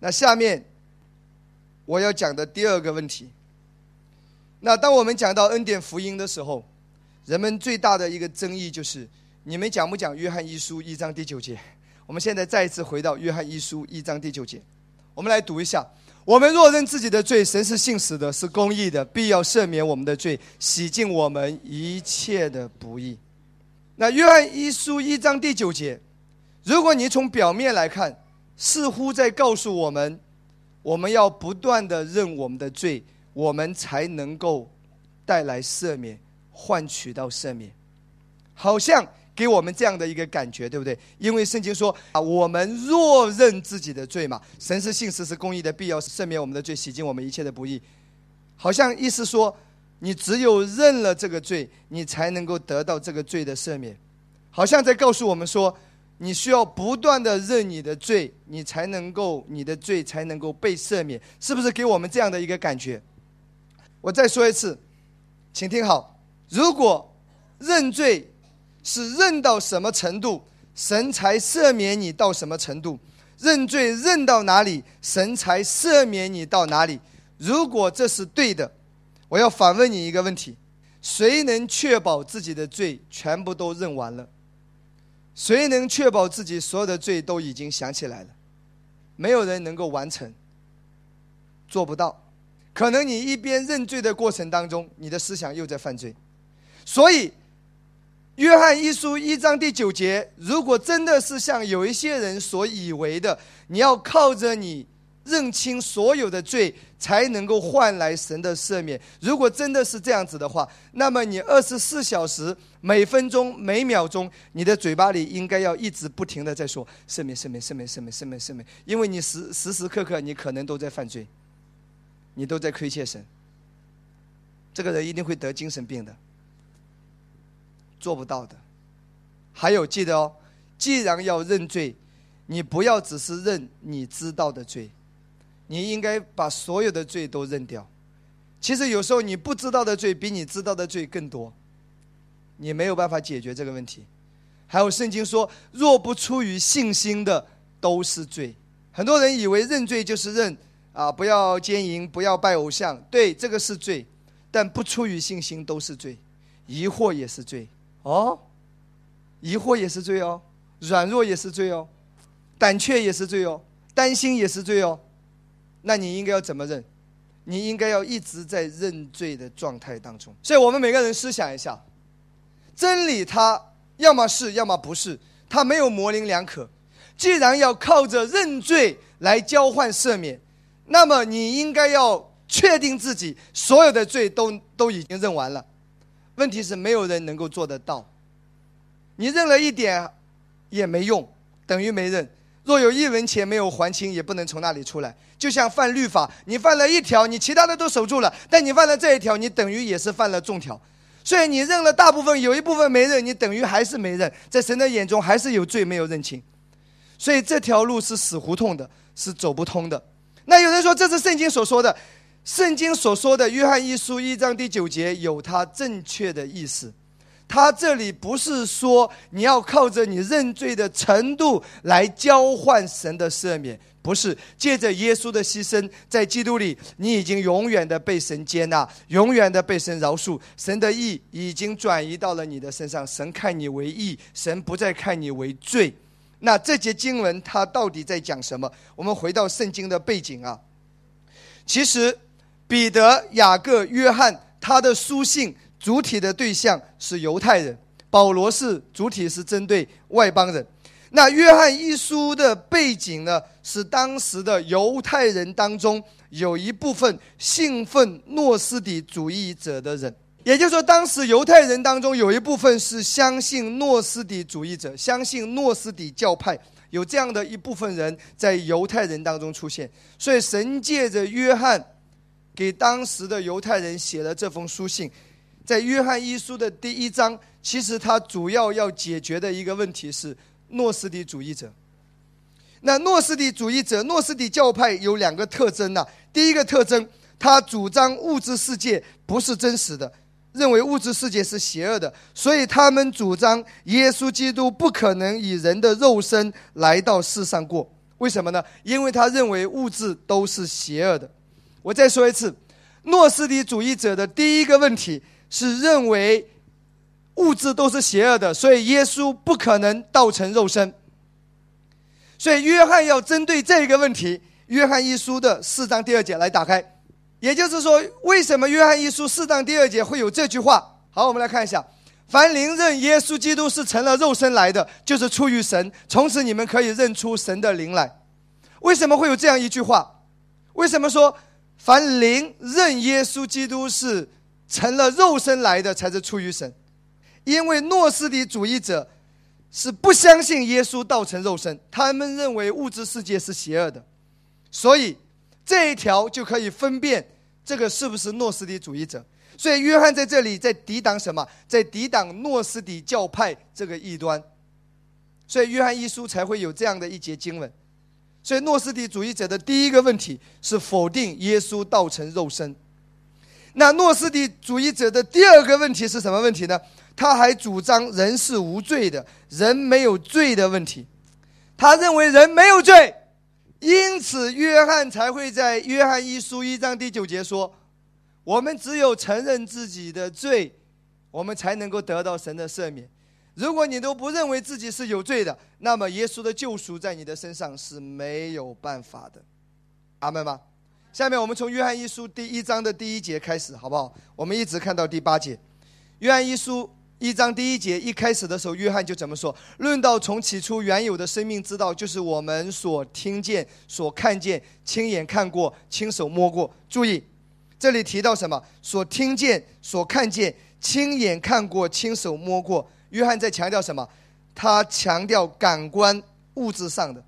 那下面我要讲的第二个问题，那当我们讲到恩典福音的时候，人们最大的一个争议就是你们讲不讲约翰一书一章第九节？我们现在再一次回到约翰一书一章第九节，我们来读一下。我们若认自己的罪，神是信实的，是公义的，必要赦免我们的罪，洗净我们一切的不义。那约翰一书一章第九节，如果你从表面来看，似乎在告诉我们，我们要不断的认我们的罪，我们才能够带来赦免，换取到赦免，好像。给我们这样的一个感觉，对不对？因为圣经说啊，我们若认自己的罪嘛，神是信实是公义的，必要赦免我们的罪，洗净我们一切的不义。好像意思说，你只有认了这个罪，你才能够得到这个罪的赦免。好像在告诉我们说，你需要不断的认你的罪，你才能够你的罪才能够被赦免，是不是给我们这样的一个感觉？我再说一次，请听好，如果认罪。是认到什么程度，神才赦免你到什么程度；认罪认到哪里，神才赦免你到哪里。如果这是对的，我要反问你一个问题：谁能确保自己的罪全部都认完了？谁能确保自己所有的罪都已经想起来了？没有人能够完成，做不到。可能你一边认罪的过程当中，你的思想又在犯罪，所以。约翰一书一章第九节，如果真的是像有一些人所以为的，你要靠着你认清所有的罪，才能够换来神的赦免。如果真的是这样子的话，那么你二十四小时、每分钟、每秒钟，你的嘴巴里应该要一直不停的在说赦免、赦免、赦免、赦免、赦免、赦免，因为你时时时刻刻你可能都在犯罪，你都在亏欠神。这个人一定会得精神病的。做不到的，还有记得哦，既然要认罪，你不要只是认你知道的罪，你应该把所有的罪都认掉。其实有时候你不知道的罪比你知道的罪更多，你没有办法解决这个问题。还有圣经说，若不出于信心的都是罪。很多人以为认罪就是认啊，不要奸淫，不要拜偶像，对，这个是罪，但不出于信心都是罪，疑惑也是罪。哦，疑惑也是罪哦，软弱也是罪哦，胆怯也是罪哦，担心也是罪哦。那你应该要怎么认？你应该要一直在认罪的状态当中。所以我们每个人思想一下，真理它要么是，要么不是，它没有模棱两可。既然要靠着认罪来交换赦免，那么你应该要确定自己所有的罪都都已经认完了。问题是没有人能够做得到。你认了一点也没用，等于没认。若有一文钱没有还清，也不能从那里出来。就像犯律法，你犯了一条，你其他的都守住了，但你犯了这一条，你等于也是犯了众条。所以你认了大部分，有一部分没认，你等于还是没认，在神的眼中还是有罪没有认清。所以这条路是死胡同的，是走不通的。那有人说这是圣经所说的。圣经所说的《约翰一书》一章第九节有它正确的意思，他这里不是说你要靠着你认罪的程度来交换神的赦免，不是借着耶稣的牺牲，在基督里你已经永远的被神接纳，永远的被神饶恕，神的义已经转移到了你的身上，神看你为义，神不再看你为罪。那这节经文它到底在讲什么？我们回到圣经的背景啊，其实。彼得、雅各、约翰，他的书信主体的对象是犹太人；保罗是主体是针对外邦人。那约翰一书的背景呢？是当时的犹太人当中有一部分信奉诺斯底主义者的人，也就是说，当时犹太人当中有一部分是相信诺斯底主义者，相信诺斯底教派，有这样的一部分人在犹太人当中出现。所以，神借着约翰。给当时的犹太人写了这封书信，在约翰一书的第一章，其实他主要要解决的一个问题是诺斯底主义者。那诺斯底主义者、诺斯底教派有两个特征呐。第一个特征，他主张物质世界不是真实的，认为物质世界是邪恶的，所以他们主张耶稣基督不可能以人的肉身来到世上过。为什么呢？因为他认为物质都是邪恶的。我再说一次，诺斯底主义者的第一个问题是认为物质都是邪恶的，所以耶稣不可能道成肉身。所以约翰要针对这个问题，《约翰一书》的四章第二节来打开。也就是说，为什么《约翰一书》四章第二节会有这句话？好，我们来看一下：凡灵认耶稣基督是成了肉身来的，就是出于神。从此你们可以认出神的灵来。为什么会有这样一句话？为什么说凡灵认耶稣基督是成了肉身来的才是出于神？因为诺斯底主义者是不相信耶稣道成肉身，他们认为物质世界是邪恶的，所以这一条就可以分辨。这个是不是诺斯底主义者？所以约翰在这里在抵挡什么？在抵挡诺斯底教派这个异端。所以约翰一书才会有这样的一节经文。所以诺斯底主义者的第一个问题是否定耶稣道成肉身。那诺斯底主义者的第二个问题是什么问题呢？他还主张人是无罪的，人没有罪的问题。他认为人没有罪。因此，约翰才会在约翰一书一章第九节说：“我们只有承认自己的罪，我们才能够得到神的赦免。如果你都不认为自己是有罪的，那么耶稣的救赎在你的身上是没有办法的。”阿门吗？下面我们从约翰一书第一章的第一节开始，好不好？我们一直看到第八节，约翰一书。一章第一节一开始的时候，约翰就怎么说？论到从起初原有的生命之道，就是我们所听见、所看见、亲眼看过、亲手摸过。注意，这里提到什么？所听见、所看见、亲眼看过、亲手摸过。约翰在强调什么？他强调感官物质上的。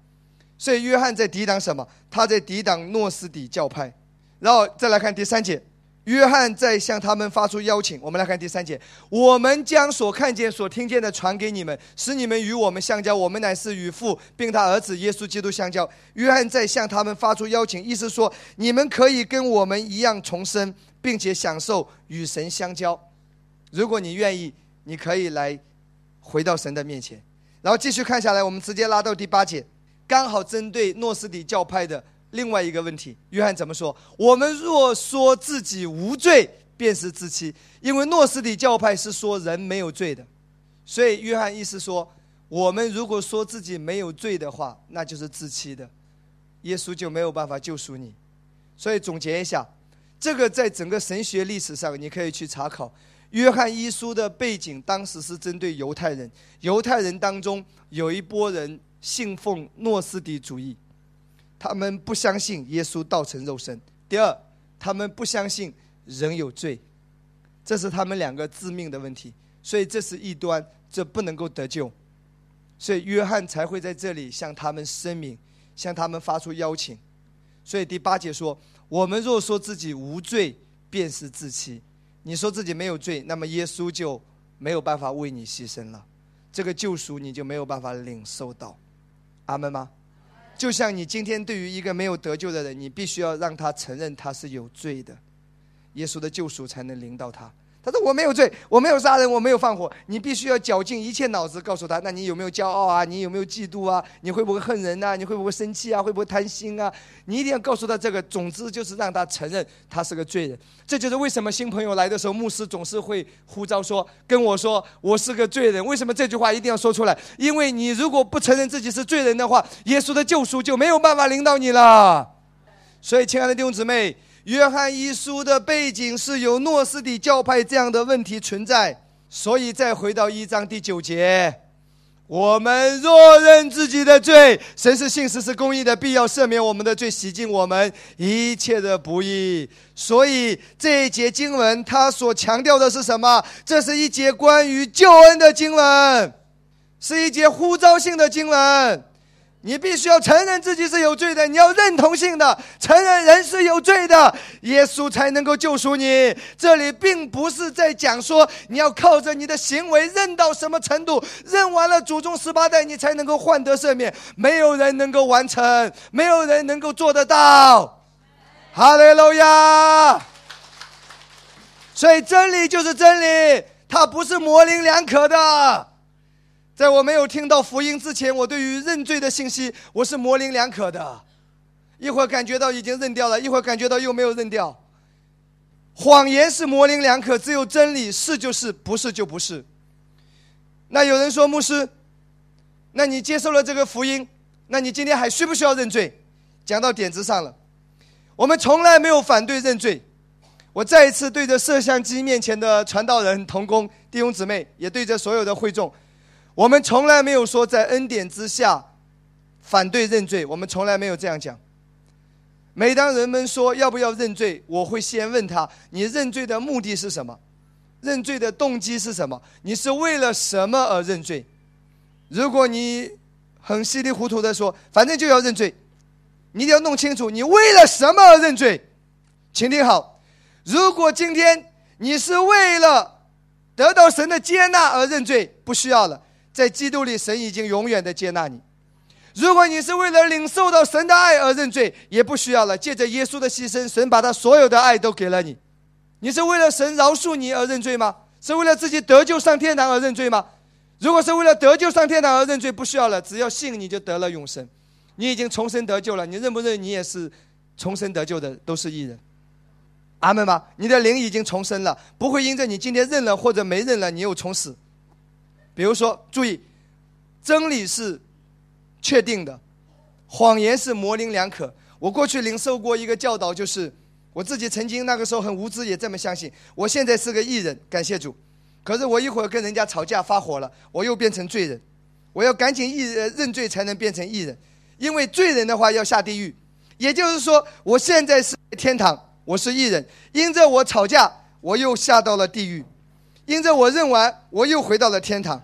所以约翰在抵挡什么？他在抵挡诺斯底教派。然后再来看第三节。约翰在向他们发出邀请。我们来看第三节：我们将所看见、所听见的传给你们，使你们与我们相交。我们乃是与父，并他儿子耶稣基督相交。约翰在向他们发出邀请，意思说你们可以跟我们一样重生，并且享受与神相交。如果你愿意，你可以来回到神的面前。然后继续看下来，我们直接拉到第八节，刚好针对诺斯底教派的。另外一个问题，约翰怎么说？我们若说自己无罪，便是自欺，因为诺斯底教派是说人没有罪的，所以约翰意思说，我们如果说自己没有罪的话，那就是自欺的，耶稣就没有办法救赎你。所以总结一下，这个在整个神学历史上，你可以去查考。约翰一书的背景，当时是针对犹太人，犹太人当中有一波人信奉诺斯底主义。他们不相信耶稣道成肉身。第二，他们不相信人有罪，这是他们两个致命的问题。所以这是异端，这不能够得救。所以约翰才会在这里向他们声明，向他们发出邀请。所以第八节说：“我们若说自己无罪，便是自欺。你说自己没有罪，那么耶稣就没有办法为你牺牲了，这个救赎你就没有办法领受到。”阿门吗？就像你今天对于一个没有得救的人，你必须要让他承认他是有罪的，耶稣的救赎才能领到他。他说：“我没有罪，我没有杀人，我没有放火。”你必须要绞尽一切脑子告诉他：“那你有没有骄傲啊？你有没有嫉妒啊？你会不会恨人呐？你会不会生气啊？会不会贪心啊？”你一定要告诉他这个。总之就是让他承认他是个罪人。这就是为什么新朋友来的时候，牧师总是会呼召说：“跟我说我是个罪人。”为什么这句话一定要说出来？因为你如果不承认自己是罪人的话，耶稣的救赎就没有办法领导你了。所以，亲爱的弟兄姊妹。约翰一书的背景是有诺斯底教派这样的问题存在，所以再回到一章第九节，我们若认自己的罪，神是信实是公义的，必要赦免我们的罪，洗净我们一切的不义。所以这一节经文，它所强调的是什么？这是一节关于救恩的经文，是一节呼召性的经文。你必须要承认自己是有罪的，你要认同性的承认人是有罪的，耶稣才能够救赎你。这里并不是在讲说你要靠着你的行为认到什么程度，认完了祖宗十八代，你才能够换得赦免。没有人能够完成，没有人能够做得到。哈利路亚！所以真理就是真理，它不是模棱两可的。在我没有听到福音之前，我对于认罪的信息我是模棱两可的，一会儿感觉到已经认掉了，一会儿感觉到又没有认掉。谎言是模棱两可，只有真理是就是，不是就不是。那有人说牧师，那你接受了这个福音，那你今天还需不需要认罪？讲到点子上了，我们从来没有反对认罪。我再一次对着摄像机面前的传道人、同工、弟兄姊妹，也对着所有的会众，我们从来没有说在恩典之下反对认罪，我们从来没有这样讲。每当人们说要不要认罪，我会先问他：你认罪的目的是什么？认罪的动机是什么？你是为了什么而认罪？如果你很稀里糊涂的说，反正就要认罪，你一定要弄清楚你为了什么而认罪。请听好，如果今天你是为了得到神的接纳而认罪，不需要了，在基督里，神已经永远的接纳你。如果你是为了领受到神的爱而认罪，也不需要了。借着耶稣的牺牲，神把他所有的爱都给了你。你是为了神饶恕你而认罪吗？是为了自己得救上天堂而认罪吗？如果是为了得救上天堂而认罪，不需要了。只要信，你就得了永生。你已经重生得救了。你认不认？你也是重生得救的，都是义人。阿门吗？你的灵已经重生了，不会因着你今天认了或者没认了，你又重死。比如说，注意，真理是。确定的，谎言是模棱两可。我过去领受过一个教导，就是我自己曾经那个时候很无知，也这么相信。我现在是个艺人，感谢主。可是我一会儿跟人家吵架发火了，我又变成罪人。我要赶紧艺认罪，才能变成艺人。因为罪人的话要下地狱。也就是说，我现在是天堂，我是艺人。因着我吵架，我又下到了地狱；因着我认完，我又回到了天堂。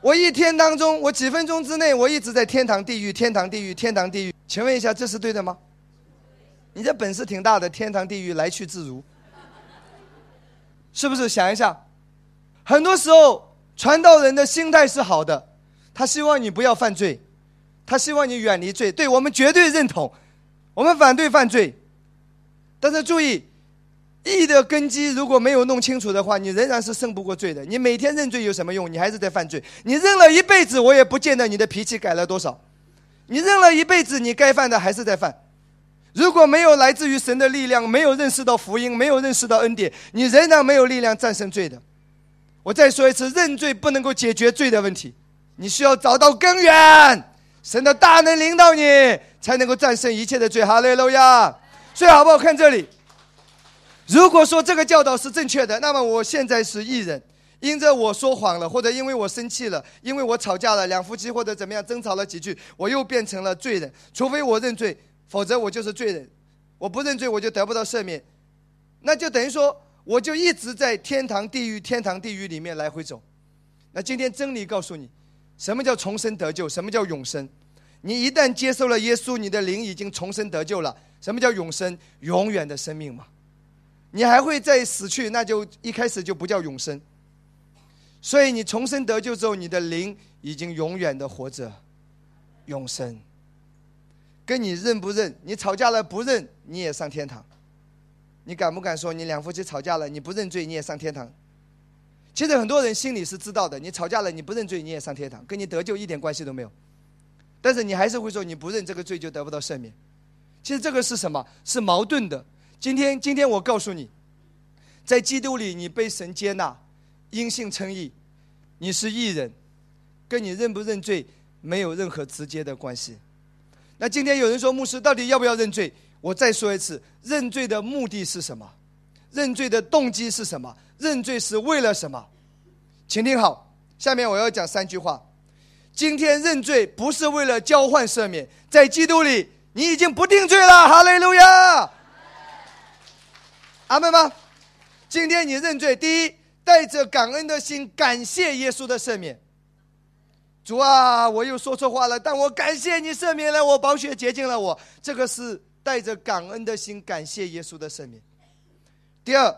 我一天当中，我几分钟之内，我一直在天堂、地狱、天堂、地狱、天堂、地狱。请问一下，这是对的吗？你这本事挺大的，天堂、地狱来去自如，是不是？想一下，很多时候传道人的心态是好的，他希望你不要犯罪，他希望你远离罪。对我们绝对认同，我们反对犯罪，但是注意。义的根基如果没有弄清楚的话，你仍然是胜不过罪的。你每天认罪有什么用？你还是在犯罪。你认了一辈子，我也不见得你的脾气改了多少。你认了一辈子，你该犯的还是在犯。如果没有来自于神的力量，没有认识到福音，没有认识到恩典，你仍然没有力量战胜罪的。我再说一次，认罪不能够解决罪的问题，你需要找到根源，神的大能领导你，才能够战胜一切的罪。哈利路亚！所以好不好看这里？如果说这个教导是正确的，那么我现在是艺人，因着我说谎了，或者因为我生气了，因为我吵架了，两夫妻或者怎么样争吵了几句，我又变成了罪人。除非我认罪，否则我就是罪人。我不认罪，我就得不到赦免，那就等于说我就一直在天堂、地狱、天堂、地狱里面来回走。那今天真理告诉你，什么叫重生得救？什么叫永生？你一旦接受了耶稣，你的灵已经重生得救了。什么叫永生？永远的生命嘛。你还会再死去，那就一开始就不叫永生。所以你重生得救之后，你的灵已经永远的活着，永生。跟你认不认？你吵架了不认，你也上天堂。你敢不敢说你两夫妻吵架了，你不认罪你也上天堂？其实很多人心里是知道的，你吵架了你不认罪你也上天堂，跟你得救一点关系都没有。但是你还是会说你不认这个罪就得不到赦免。其实这个是什么？是矛盾的。今天，今天我告诉你，在基督里，你被神接纳，因信称义，你是义人，跟你认不认罪没有任何直接的关系。那今天有人说，牧师到底要不要认罪？我再说一次，认罪的目的是什么？认罪的动机是什么？认罪是为了什么？请听好，下面我要讲三句话。今天认罪不是为了交换赦免，在基督里，你已经不定罪了。哈利路亚。阿门吗？今天你认罪，第一，带着感恩的心，感谢耶稣的赦免。主啊，我又说错话了，但我感谢你赦免了我，宝血洁净了我。这个是带着感恩的心，感谢耶稣的赦免。第二，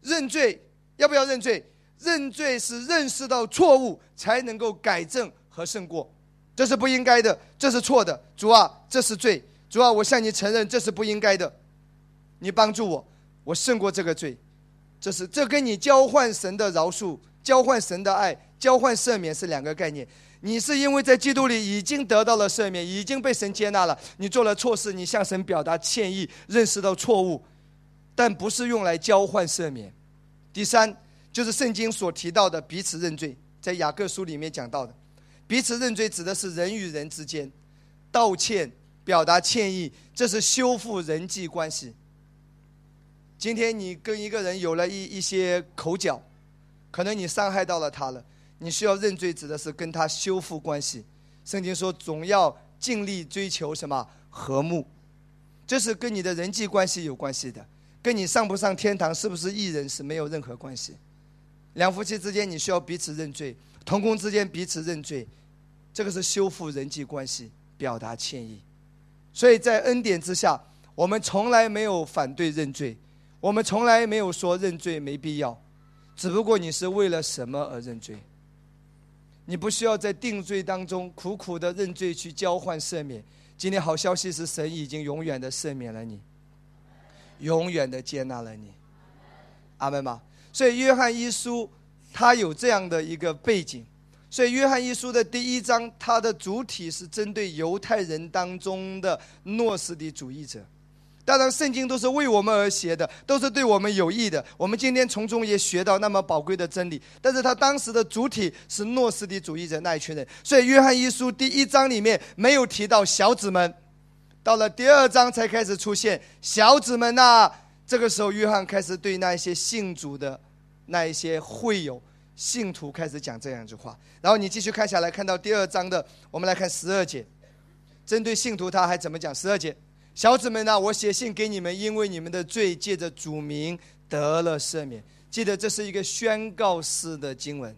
认罪要不要认罪？认罪是认识到错误，才能够改正和胜过。这是不应该的，这是错的。主啊，这是罪。主啊，我向你承认，这是不应该的。你帮助我。我胜过这个罪，这是这跟你交换神的饶恕、交换神的爱、交换赦免是两个概念。你是因为在基督里已经得到了赦免，已经被神接纳了。你做了错事，你向神表达歉意，认识到错误，但不是用来交换赦免。第三，就是圣经所提到的彼此认罪，在雅各书里面讲到的，彼此认罪指的是人与人之间道歉、表达歉意，这是修复人际关系。今天你跟一个人有了一一些口角，可能你伤害到了他了。你需要认罪，指的是跟他修复关系。圣经说，总要尽力追求什么和睦，这是跟你的人际关系有关系的，跟你上不上天堂、是不是艺人是没有任何关系。两夫妻之间，你需要彼此认罪；同工之间彼此认罪，这个是修复人际关系、表达歉意。所以在恩典之下，我们从来没有反对认罪，我们从来没有说认罪没必要，只不过你是为了什么而认罪。你不需要在定罪当中苦苦的认罪去交换赦免。今天好消息是，神已经永远的赦免了你，永远的接纳了你。阿门吗？所以约翰一书它有这样的一个背景。所以约翰一书的第一章，它的主体是针对犹太人当中的诺斯底主义者。当然，圣经都是为我们而写的，都是对我们有益的。我们今天从中也学到那么宝贵的真理。但是他当时的主体是诺斯底主义者那一群人，所以约翰一书第一章里面没有提到小子们，到了第二章才开始出现小子们呐。这个时候，约翰开始对那一些信主的那一些会友、信徒开始讲这样一句话。然后你继续看下来，看到第二章的，我们来看十二节，针对信徒他还怎么讲？十二节。小子们呐，我写信给你们，因为你们的罪借着主名得了赦免。记得这是一个宣告式的经文。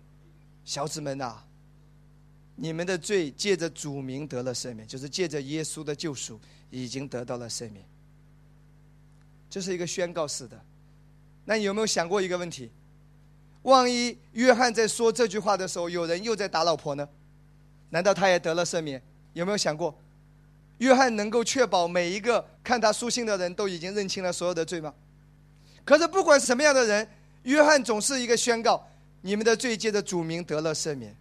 小子们呐，你们的罪借着主名得了赦免，就是借着耶稣的救赎已经得到了赦免。这是一个宣告式的。那你有没有想过一个问题？万一约翰在说这句话的时候，有人又在打老婆呢？难道他也得了赦免？有没有想过？约翰能够确保每一个看他书信的人都已经认清了所有的罪吗？可是不管什么样的人，约翰总是一个宣告：你们的罪借着主名得了赦免。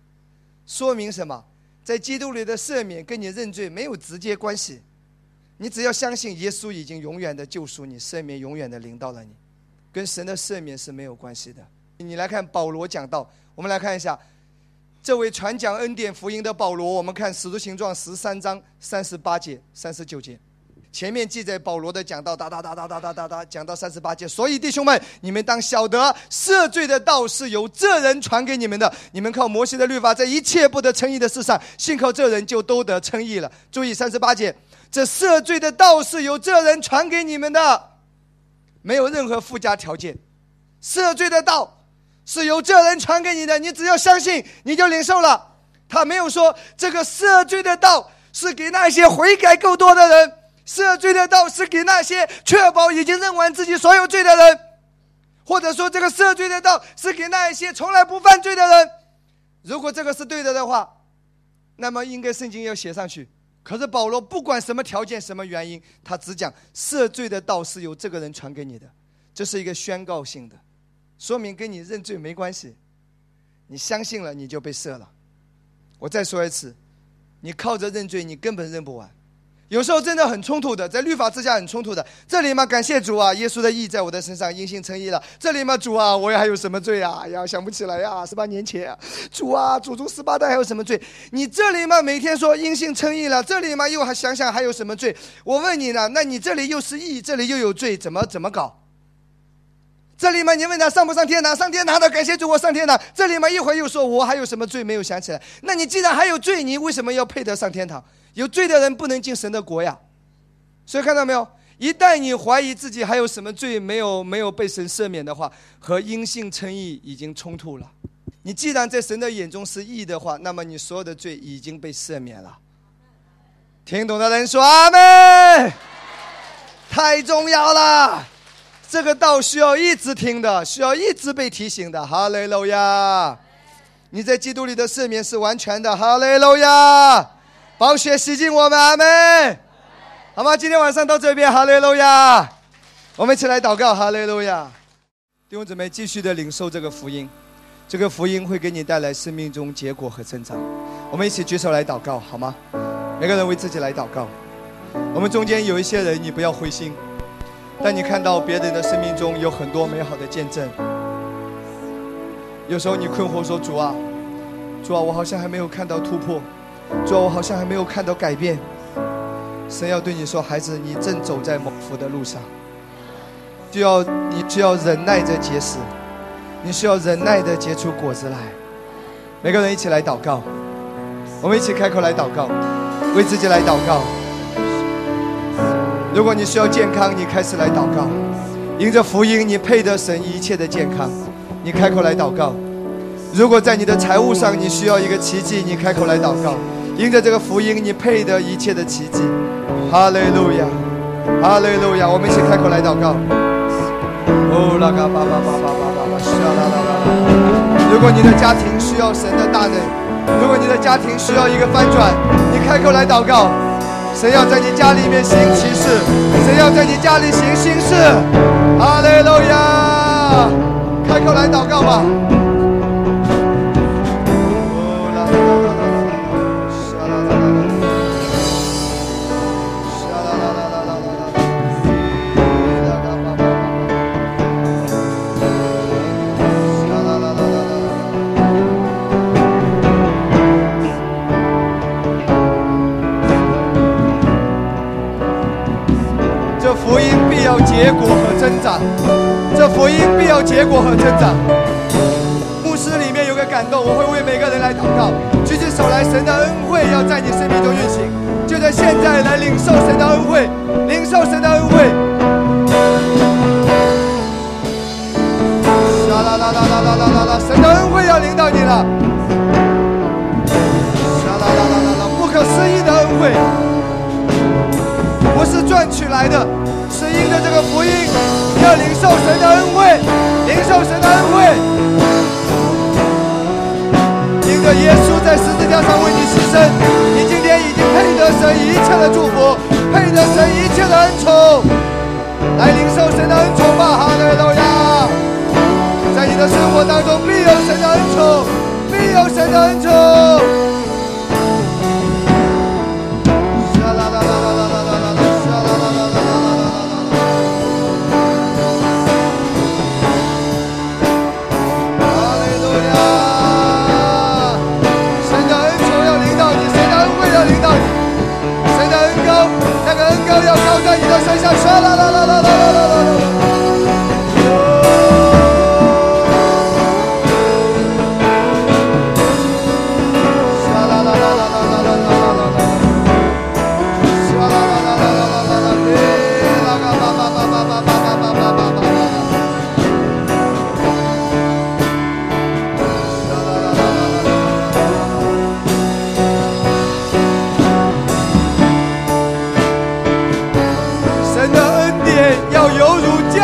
说明什么？在基督里的赦免跟你认罪没有直接关系。你只要相信耶稣已经永远的救赎你，赦免永远的临到了你，跟神的赦免是没有关系的。你来看保罗讲道，我们来看一下。这位传讲恩典福音的保罗，我们看《使徒行状》十三章三十八节、三十九节，前面记载保罗的讲道，哒哒哒哒哒哒哒哒，讲到三十八节。所以弟兄们，你们当晓得，赦罪的道是由这人传给你们的。你们靠摩西的律法，在一切不得称义的事上，信靠这人就都得称义了。注意三十八节，这赦罪的道是由这人传给你们的，没有任何附加条件。赦罪的道。是由这人传给你的，你只要相信，你就领受了。他没有说这个赦罪的道是给那些悔改够多的人，赦罪的道是给那些确保已经认完自己所有罪的人，或者说这个赦罪的道是给那一些从来不犯罪的人。如果这个是对的的话，那么应该圣经要写上去。可是保罗不管什么条件、什么原因，他只讲赦罪的道是由这个人传给你的，这是一个宣告性的。说明跟你认罪没关系，你相信了你就被赦了。我再说一次，你靠着认罪你根本认不完，有时候真的很冲突的，在律法之下很冲突的。这里嘛，感谢主啊，耶稣的义在我的身上，因信称义了。这里嘛，主啊，我还有什么罪啊？哎呀，想不起来呀，十八年前，主啊，祖宗十八代还有什么罪？你这里嘛，每天说因信称义了，这里嘛又还想想还有什么罪？我问你呢，那你这里又是义，这里又有罪，怎么怎么搞？这里嘛，你问他上不上天堂？上天堂的，感谢主，我上天堂。这里嘛，一会儿又说我还有什么罪没有想起来？那你既然还有罪，你为什么要配得上天堂？有罪的人不能进神的国呀。所以看到没有？一旦你怀疑自己还有什么罪没有没有被神赦免的话，和因信称义已经冲突了。你既然在神的眼中是义的话，那么你所有的罪已经被赦免了。听懂的人说阿门。太重要了。这个道需要一直听的，需要一直被提醒的。哈雷路亚！你在基督里的赦免是完全的。哈雷路亚！宝血洗净我们，阿门。好吗？今天晚上到这边，哈雷路亚！我们一起来祷告，哈雷路亚！弟兄姊妹，继续的领受这个福音。这个福音会给你带来生命中结果和增长。我们一起举手来祷告，好吗？每个人为自己来祷告。我们中间有一些人，你不要灰心。当你看到别人的生命中有很多美好的见证，有时候你困惑说：“主啊，主啊，我好像还没有看到突破，主啊，我好像还没有看到改变。”神要对你说：“孩子，你正走在蒙福的路上，就要你就要忍耐着结实，你需要忍耐的结出果子来。”每个人一起来祷告，我们一起开口来祷告，为自己来祷告。如果你需要健康，你开始来祷告，迎着福音，你配得神一切的健康，你开口来祷告。如果在你的财务上你需要一个奇迹，你开口来祷告，迎着这个福音，你配得一切的奇迹。哈利路亚，哈利路亚，我们一起开口来祷告。哦，拉嘎巴巴巴巴巴巴巴，沙啦啦啦啦。如果你的家庭需要神的大能，如果你的家庭需要一个翻转，你开口来祷告。谁要在你家里面行奇事，谁要在你家里行心事，哈利路亚！开口来祷告吧。果和增长。牧师里面有个感动，我会为每个人来祷告。举起手来，神的恩惠要在你生命中运行，就在现在来领受神的恩惠，领受神的恩惠。啦啦啦啦啦啦啦啦！神的恩惠要领导你了。啦啦啦啦啦啦！不可思议的恩惠，不是赚取来的。是因着这个福音，要领受神的恩惠，领受神的恩惠。因着耶稣在十字架上为你牺牲，你今天已经配得神一切的祝福，配得神一切的恩宠。来领受神的恩宠吧，哈利路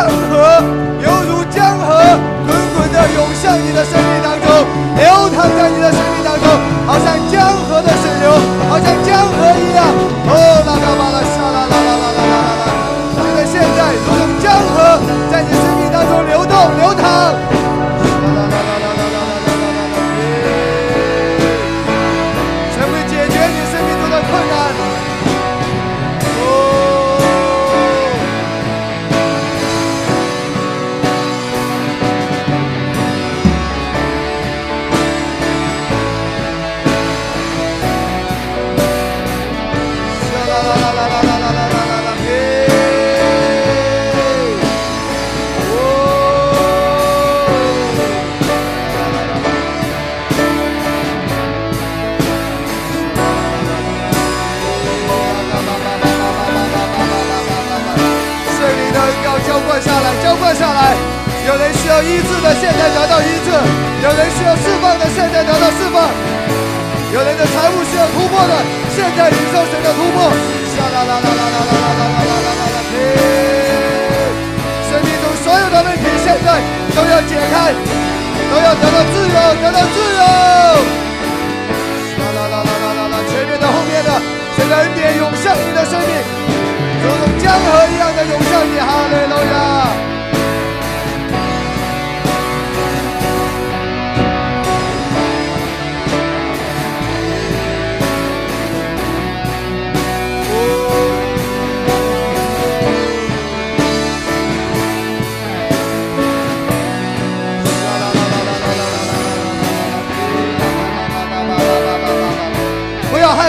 江河，犹如江河滚滚地涌向你的生命当中，流淌在你的生命当中，好像江河的水流，好像江河一样。哦，啦啦啦啦，沙啦啦。有人需要医治的，现在得到医治；有人需要释放的，现在得到释放；有人的财务需要突破的，现在领受神的突破。啦啦啦啦啦啦啦啦啦啦啦啦啦！生命中所有的问题，现在都要解开，都要得到自由，得到自由。啦啦啦啦啦啦啦！前面的、后面的，神的恩典涌向你的生命，如同江河一样的涌向你。哈利路亚！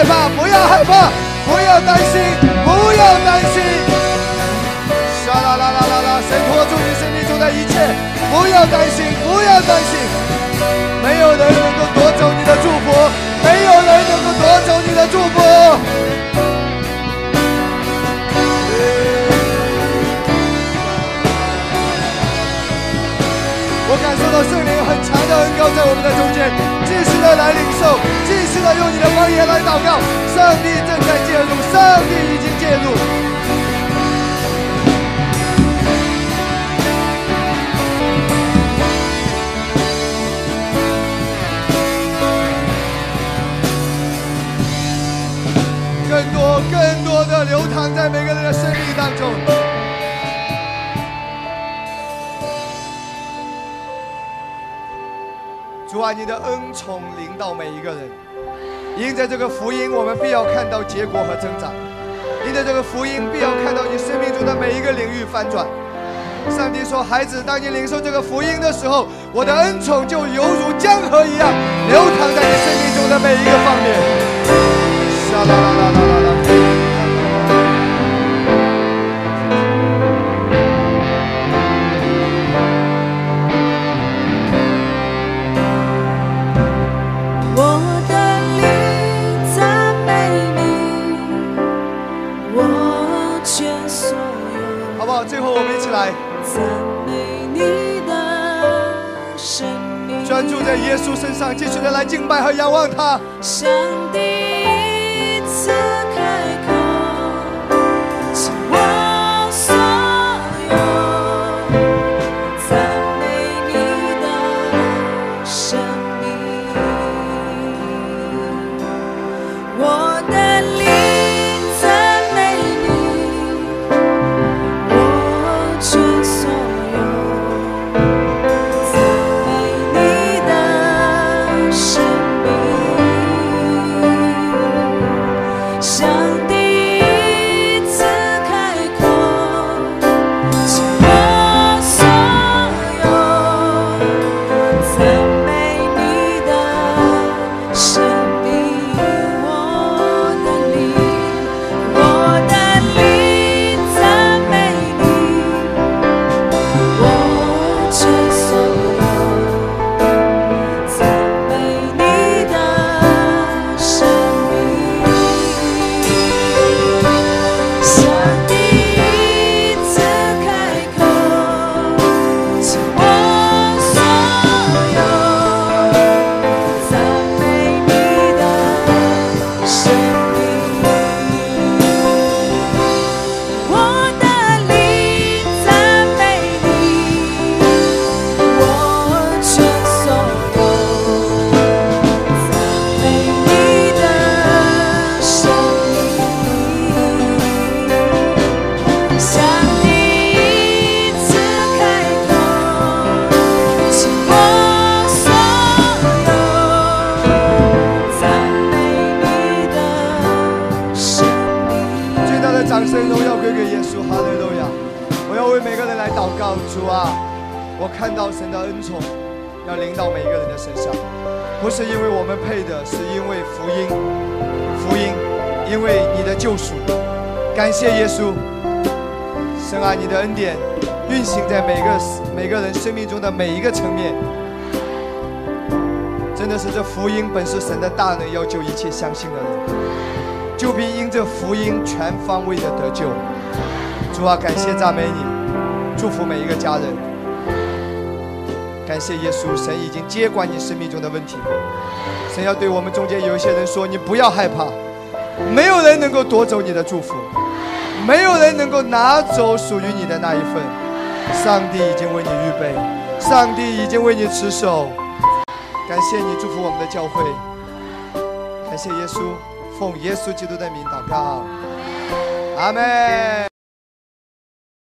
怕，不要害怕，不要担心，不要担心。沙啦啦啦啦啦，神托住你生命中的一切，不要担心，不要担心。没有人能够夺走你的祝福，没有人能够夺走你的祝福。我感受到圣灵很的恩膏在我们的中间，继续的来领受，继续的用你的方言来祷告。上帝正在介入，上帝已经介入。更多、更多的流淌在每个人的生命当中。主啊，你的恩宠临到每一个人。因着这个福音，我们必要看到结果和增长；因着这个福音，必要看到你生命中的每一个领域翻转。上帝说：“孩子，当你领受这个福音的时候，我的恩宠就犹如江河一样流淌在你生命中的每一个方面。”啦啦啦啦啦啦。敬拜和仰望他。要临到每一个人的身上，不是因为我们配的，是因为福音，福音，因为你的救赎。感谢耶稣，神啊，你的恩典运行在每个每个人生命中的每一个层面。真的是这福音本是神的大能，要救一切相信的人。就凭因这福音全方位的得救。主啊，感谢赞美你，祝福每一个家人。感谢耶稣，神已经接管你生命中的问题。神要对我们中间有一些人说：你不要害怕，没有人能够夺走你的祝福，没有人能够拿走属于你的那一份。上帝已经为你预备，上帝已经为你持守。感谢你祝福我们的教会，感谢耶稣，奉耶稣基督的名祷告，阿门。